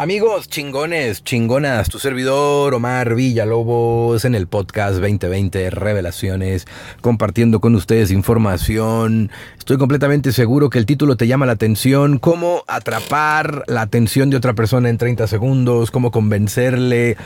Amigos chingones, chingonas, tu servidor Omar Villalobos en el podcast 2020 Revelaciones, compartiendo con ustedes información. Estoy completamente seguro que el título te llama la atención, cómo atrapar la atención de otra persona en 30 segundos, cómo convencerle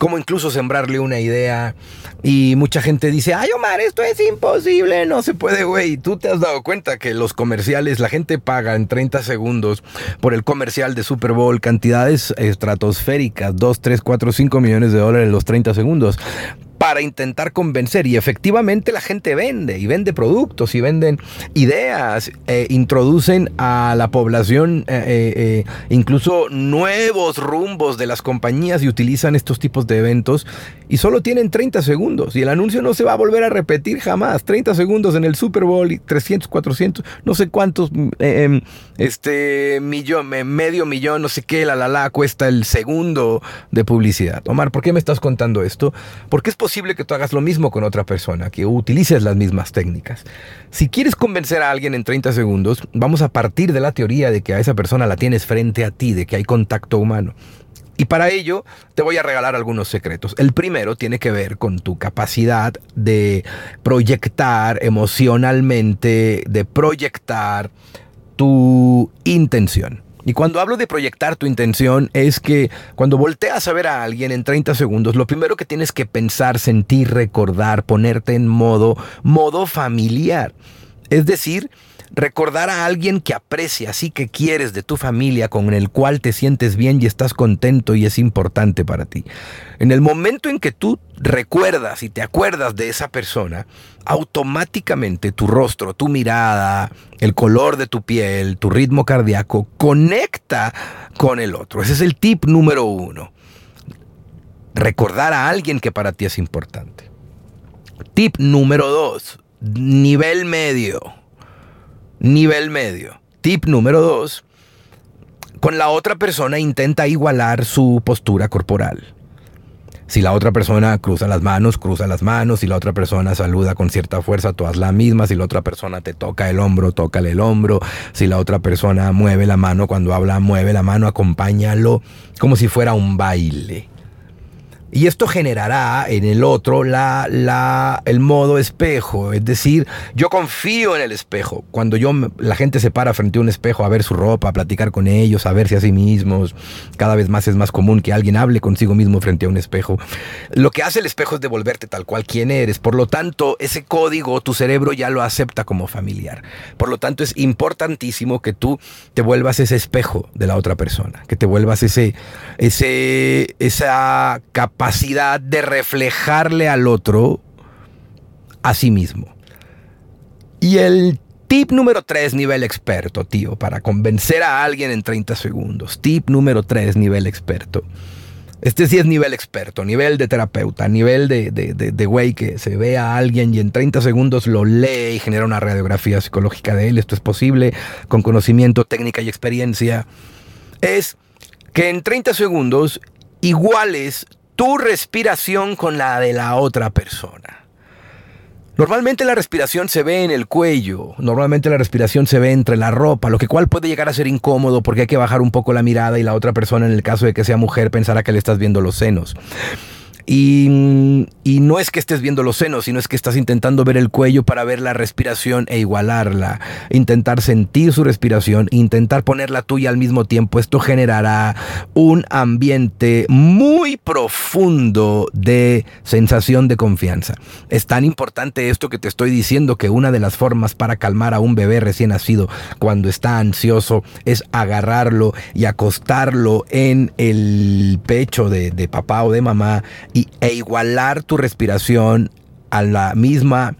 cómo incluso sembrarle una idea. Y mucha gente dice, ay Omar, esto es imposible, no se puede, güey. Tú te has dado cuenta que los comerciales, la gente paga en 30 segundos por el comercial de Super Bowl cantidades estratosféricas, 2, 3, 4, 5 millones de dólares en los 30 segundos para intentar convencer. Y efectivamente la gente vende y vende productos y venden ideas, eh, introducen a la población eh, eh, incluso nuevos rumbos de las compañías y utilizan estos tipos de eventos y solo tienen 30 segundos y el anuncio no se va a volver a repetir jamás. 30 segundos en el Super Bowl y 300, 400, no sé cuántos, em, este millón, medio millón, no sé qué, la la la, cuesta el segundo de publicidad. Omar, ¿por qué me estás contando esto? Porque es posible posible que tú hagas lo mismo con otra persona, que utilices las mismas técnicas. Si quieres convencer a alguien en 30 segundos, vamos a partir de la teoría de que a esa persona la tienes frente a ti, de que hay contacto humano. Y para ello te voy a regalar algunos secretos. El primero tiene que ver con tu capacidad de proyectar emocionalmente, de proyectar tu intención. Y cuando hablo de proyectar tu intención es que cuando volteas a ver a alguien en 30 segundos, lo primero que tienes que pensar, sentir, recordar, ponerte en modo, modo familiar. Es decir, recordar a alguien que aprecias y que quieres de tu familia, con el cual te sientes bien y estás contento y es importante para ti. En el momento en que tú recuerdas y te acuerdas de esa persona, automáticamente tu rostro, tu mirada, el color de tu piel, tu ritmo cardíaco conecta con el otro. Ese es el tip número uno. Recordar a alguien que para ti es importante. Tip número dos, nivel medio nivel medio. Tip número dos, con la otra persona intenta igualar su postura corporal. Si la otra persona cruza las manos, cruza las manos. Si la otra persona saluda con cierta fuerza, tú haz la misma. Si la otra persona te toca el hombro, tócale el hombro. Si la otra persona mueve la mano cuando habla, mueve la mano, acompáñalo como si fuera un baile. Y esto generará en el otro la, la, el modo espejo. Es decir, yo confío en el espejo. Cuando yo, la gente se para frente a un espejo a ver su ropa, a platicar con ellos, a verse a sí mismos, cada vez más es más común que alguien hable consigo mismo frente a un espejo. Lo que hace el espejo es devolverte tal cual quien eres. Por lo tanto, ese código tu cerebro ya lo acepta como familiar. Por lo tanto, es importantísimo que tú te vuelvas ese espejo de la otra persona. Que te vuelvas ese, ese, esa capacidad capacidad de reflejarle al otro a sí mismo. Y el tip número 3, nivel experto, tío, para convencer a alguien en 30 segundos. Tip número 3, nivel experto. Este sí es nivel experto, nivel de terapeuta, nivel de, de, de, güey que se ve a alguien y en 30 segundos lo lee y genera una radiografía psicológica de él. Esto es posible con conocimiento, técnica y experiencia. Es que en 30 segundos iguales tu respiración con la de la otra persona. Normalmente la respiración se ve en el cuello, normalmente la respiración se ve entre la ropa, lo que cual puede llegar a ser incómodo porque hay que bajar un poco la mirada y la otra persona, en el caso de que sea mujer, pensará que le estás viendo los senos. Y, no es que estés viendo los senos, sino es que estás intentando ver el cuello para ver la respiración e igualarla. Intentar sentir su respiración, intentar ponerla tuya al mismo tiempo. Esto generará un ambiente muy profundo de sensación de confianza. Es tan importante esto que te estoy diciendo que una de las formas para calmar a un bebé recién nacido cuando está ansioso es agarrarlo y acostarlo en el pecho de, de papá o de mamá e igualar tu respiración a la misma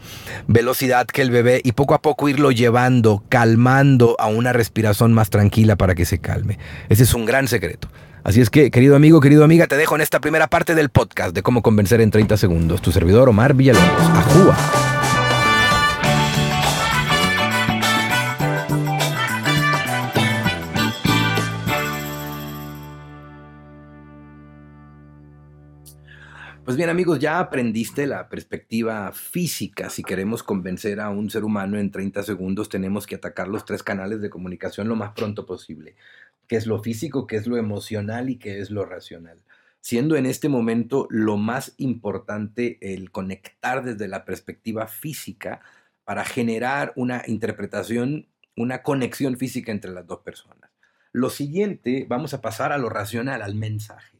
velocidad que el bebé y poco a poco irlo llevando, calmando a una respiración más tranquila para que se calme. Ese es un gran secreto. Así es que, querido amigo, querido amiga, te dejo en esta primera parte del podcast de cómo convencer en 30 segundos. Tu servidor Omar Villalobos. Ajúa. Pues bien amigos, ya aprendiste la perspectiva física. Si queremos convencer a un ser humano en 30 segundos, tenemos que atacar los tres canales de comunicación lo más pronto posible. qué es lo físico, qué es lo emocional y qué es lo racional. Siendo en este momento lo más importante el conectar desde la perspectiva física para generar una interpretación, una conexión física entre las dos personas. Lo siguiente, vamos a pasar a lo racional, al mensaje.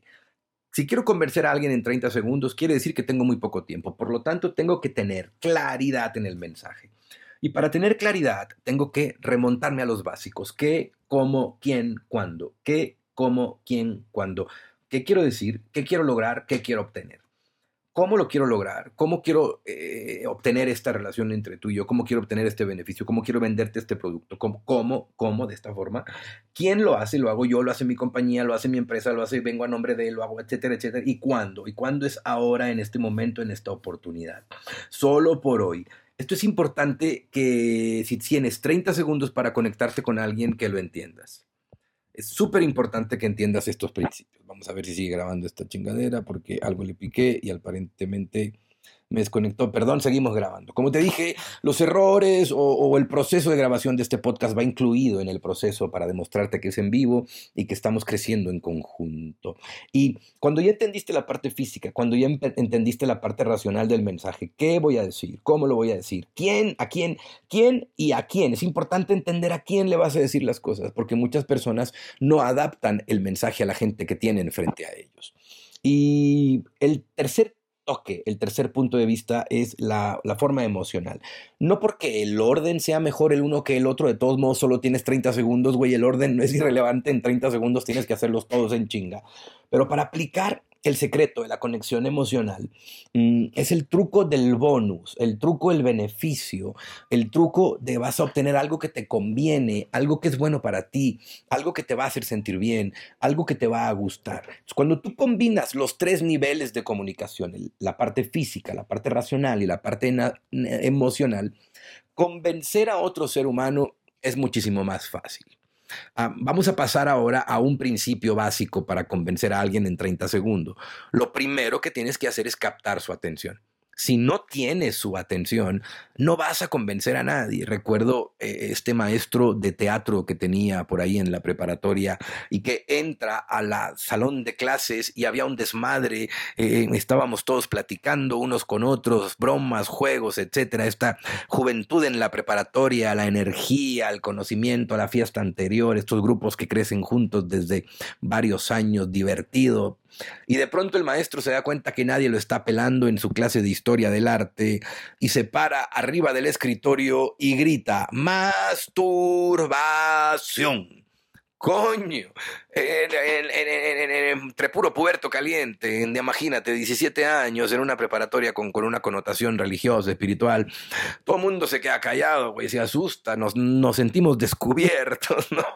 Si quiero convencer a alguien en 30 segundos, quiere decir que tengo muy poco tiempo. Por lo tanto, tengo que tener claridad en el mensaje. Y para tener claridad, tengo que remontarme a los básicos. ¿Qué, cómo, quién, cuándo? ¿Qué, cómo, quién, cuándo? ¿Qué quiero decir? ¿Qué quiero lograr? ¿Qué quiero obtener? ¿Cómo lo quiero lograr? ¿Cómo quiero eh, obtener esta relación entre tú y yo? ¿Cómo quiero obtener este beneficio? ¿Cómo quiero venderte este producto? ¿Cómo? ¿Cómo? ¿Cómo? De esta forma. ¿Quién lo hace? ¿Lo hago yo? ¿Lo hace mi compañía? ¿Lo hace mi empresa? ¿Lo hace? ¿Vengo a nombre de él? ¿Lo hago? Etcétera, etcétera. ¿Y cuándo? ¿Y cuándo es ahora, en este momento, en esta oportunidad? Solo por hoy. Esto es importante que si tienes 30 segundos para conectarte con alguien, que lo entiendas. Es súper importante que entiendas estos principios. Vamos a ver si sigue grabando esta chingadera porque algo le piqué y aparentemente me desconectó. Perdón, seguimos grabando. Como te dije, los errores o, el proceso de grabación de este podcast va incluido en el proceso para demostrarte que es en vivo y que estamos creciendo en conjunto. Y cuando ya entendiste la parte física, cuando ya entendiste la parte racional del mensaje, ¿qué voy a decir? ¿Cómo lo voy a decir? ¿Quién? ¿A quién? ¿Quién y a quién? Es importante entender a quién le vas a decir las cosas, porque muchas personas no adaptan el mensaje a la gente que tienen frente a ellos. Y el tercer el tercer punto de vista es la, forma emocional. No porque el orden sea mejor el uno que el otro, de todos modos solo tienes 30 segundos, güey, el orden no es irrelevante, en 30 segundos tienes que hacerlos todos en chinga. Pero para aplicar el secreto de la conexión emocional mm, es el truco del bonus, el truco del beneficio, el truco de vas a obtener algo que te conviene, algo que es bueno para ti, algo que te va a hacer sentir bien, algo que te va a gustar. Cuando tú combinas los tres niveles de comunicación, la parte física, la parte racional y la parte emocional, convencer a otro ser humano es muchísimo más fácil. Ah, vamos a pasar ahora a un principio básico para convencer a alguien en 30 segundos. Lo primero que tienes que hacer es captar su atención si no tienes su atención, no vas a convencer a nadie. Recuerdo eh, este maestro de teatro que tenía por ahí en la preparatoria y que entra a la salón de clases y había un desmadre, eh, estábamos todos platicando unos con otros, bromas, juegos, etcétera. Esta juventud en la preparatoria, la energía, el conocimiento, la fiesta anterior, estos grupos que crecen juntos desde varios años, divertido, y de pronto el maestro se da cuenta que nadie lo está pelando en su clase de historia del arte y se para arriba del escritorio y grita, masturbación. Coño, entre puro puerto caliente, imagínate, 17 años en una preparatoria con, con una connotación religiosa, espiritual, todo el mundo se queda callado, güey, se asusta, nos, nos sentimos descubiertos, ¿no?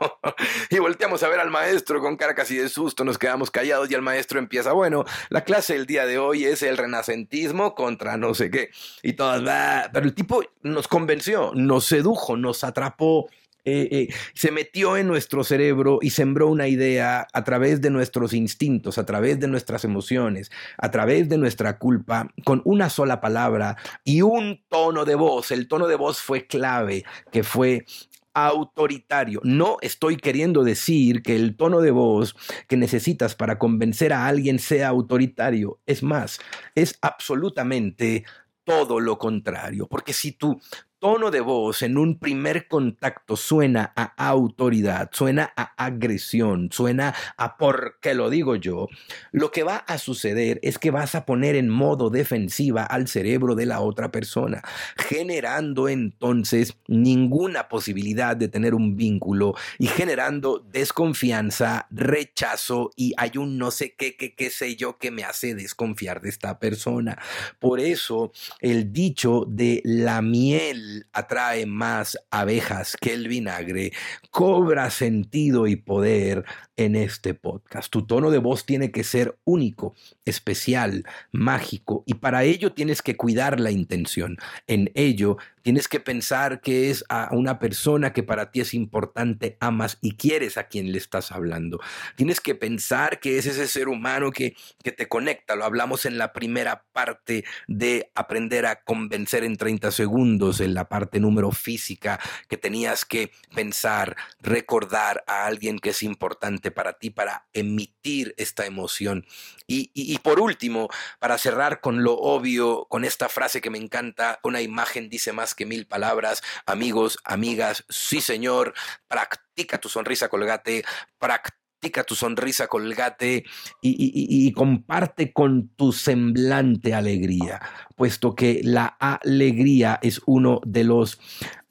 Y volteamos a ver al maestro con cara casi de susto, nos quedamos callados y el maestro empieza, bueno, la clase del día de hoy es el renacentismo contra no sé qué, y todas, va, pero el tipo nos convenció, nos sedujo, nos atrapó eh, eh, se metió en nuestro cerebro y sembró una idea a través de nuestros instintos, a través de nuestras emociones, a través de nuestra culpa, con una sola palabra y un tono de voz. El tono de voz fue clave, que fue autoritario. No estoy queriendo decir que el tono de voz que necesitas para convencer a alguien sea autoritario. Es más, es absolutamente todo lo contrario, porque si tú tono de voz en un primer contacto suena a autoridad, suena a agresión, suena a por qué lo digo yo, lo que va a suceder es que vas a poner en modo defensiva al cerebro de la otra persona, generando entonces ninguna posibilidad de tener un vínculo y generando desconfianza, rechazo y hay un no sé qué, qué, qué sé yo que me hace desconfiar de esta persona. Por eso el dicho de la miel atrae más abejas que el vinagre, cobra sentido y poder en este podcast. Tu tono de voz tiene que ser único, especial, mágico, y para ello tienes que cuidar la intención. En ello tienes que pensar que es a una persona que para ti es importante, amas y quieres a quien le estás hablando. Tienes que pensar que es ese ser humano que, que te conecta. Lo hablamos en la primera parte de aprender a convencer en 30 segundos, en la parte número física que tenías que pensar, recordar a alguien que es importante para ti para emitir esta emoción. Y, y, por último, para cerrar con lo obvio, con esta frase que me encanta, una imagen dice más que mil palabras, amigos, amigas, sí señor, practica tu sonrisa colgate, practica tu sonrisa, colgate y, comparte con tu semblante alegría, puesto que la alegría es uno de los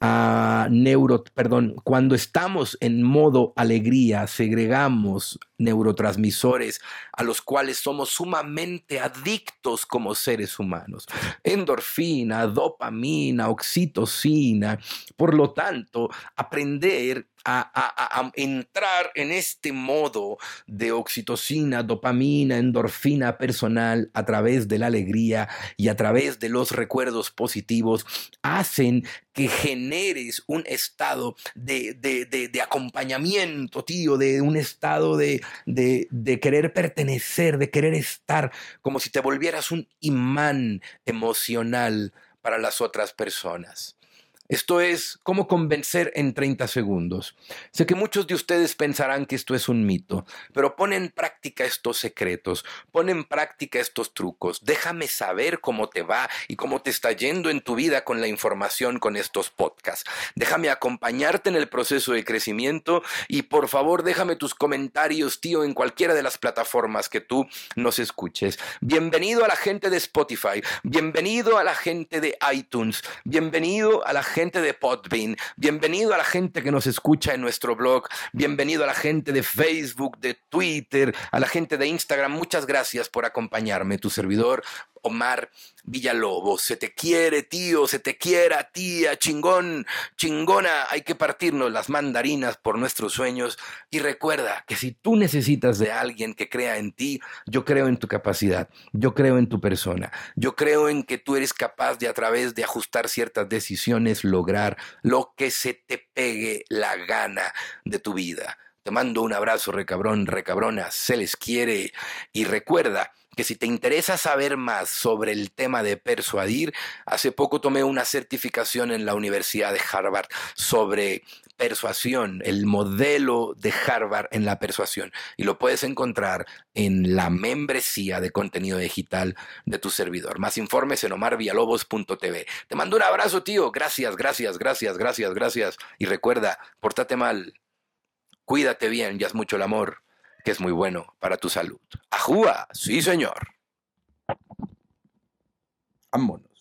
uh, neuro, perdón, cuando estamos en modo alegría, segregamos neurotransmisores a los cuales somos sumamente adictos como seres humanos. Endorfina, dopamina, oxitocina. Por lo tanto, aprender a, entrar en este modo de oxitocina, dopamina, endorfina personal a través de la alegría y a través de los recuerdos positivos, hacen que generes un estado de, de acompañamiento, tío, de un estado de, de querer pertenecer, de querer estar, como si te volvieras un imán emocional para las otras personas. Esto es cómo convencer en 30 segundos. Sé que muchos de ustedes pensarán que esto es un mito, pero pon en práctica estos secretos, pon en práctica estos trucos. Déjame saber cómo te va y cómo te está yendo en tu vida con la información con estos podcasts. Déjame acompañarte en el proceso de crecimiento y por favor déjame tus comentarios, tío, en cualquiera de las plataformas que tú nos escuches. Bienvenido a la gente de Spotify, bienvenido a la gente de iTunes, bienvenido a la gente de Podbean, bienvenido a la gente que nos escucha en nuestro blog, bienvenido a la gente de Facebook, de Twitter, a la gente de Instagram. Muchas gracias por acompañarme, tu servidor Omar Villalobos. Se te quiere, tío, se te quiera, tía, chingón, chingona. Hay que partirnos las mandarinas por nuestros sueños. Y recuerda que si tú necesitas de alguien que crea en ti, yo creo en tu capacidad, yo creo en tu persona, yo creo en que tú eres capaz de a través de ajustar ciertas decisiones lograr lo que se te pegue la gana de tu vida. Te mando un abrazo, recabrón, recabrona, se les quiere y recuerda que si te interesa saber más sobre el tema de persuadir, hace poco tomé una certificación en la Universidad de Harvard sobre persuasión, el modelo de Harvard en la persuasión. Y lo puedes encontrar en la membresía de contenido digital de tu servidor. Más informes en omarvialobos.tv. Te mando un abrazo, tío. Gracias, gracias, gracias, gracias, gracias. Y recuerda, pórtate mal, cuídate bien y haz mucho el amor que es muy bueno para tu salud. ¡Ajúa! Sí, señor. Vámonos.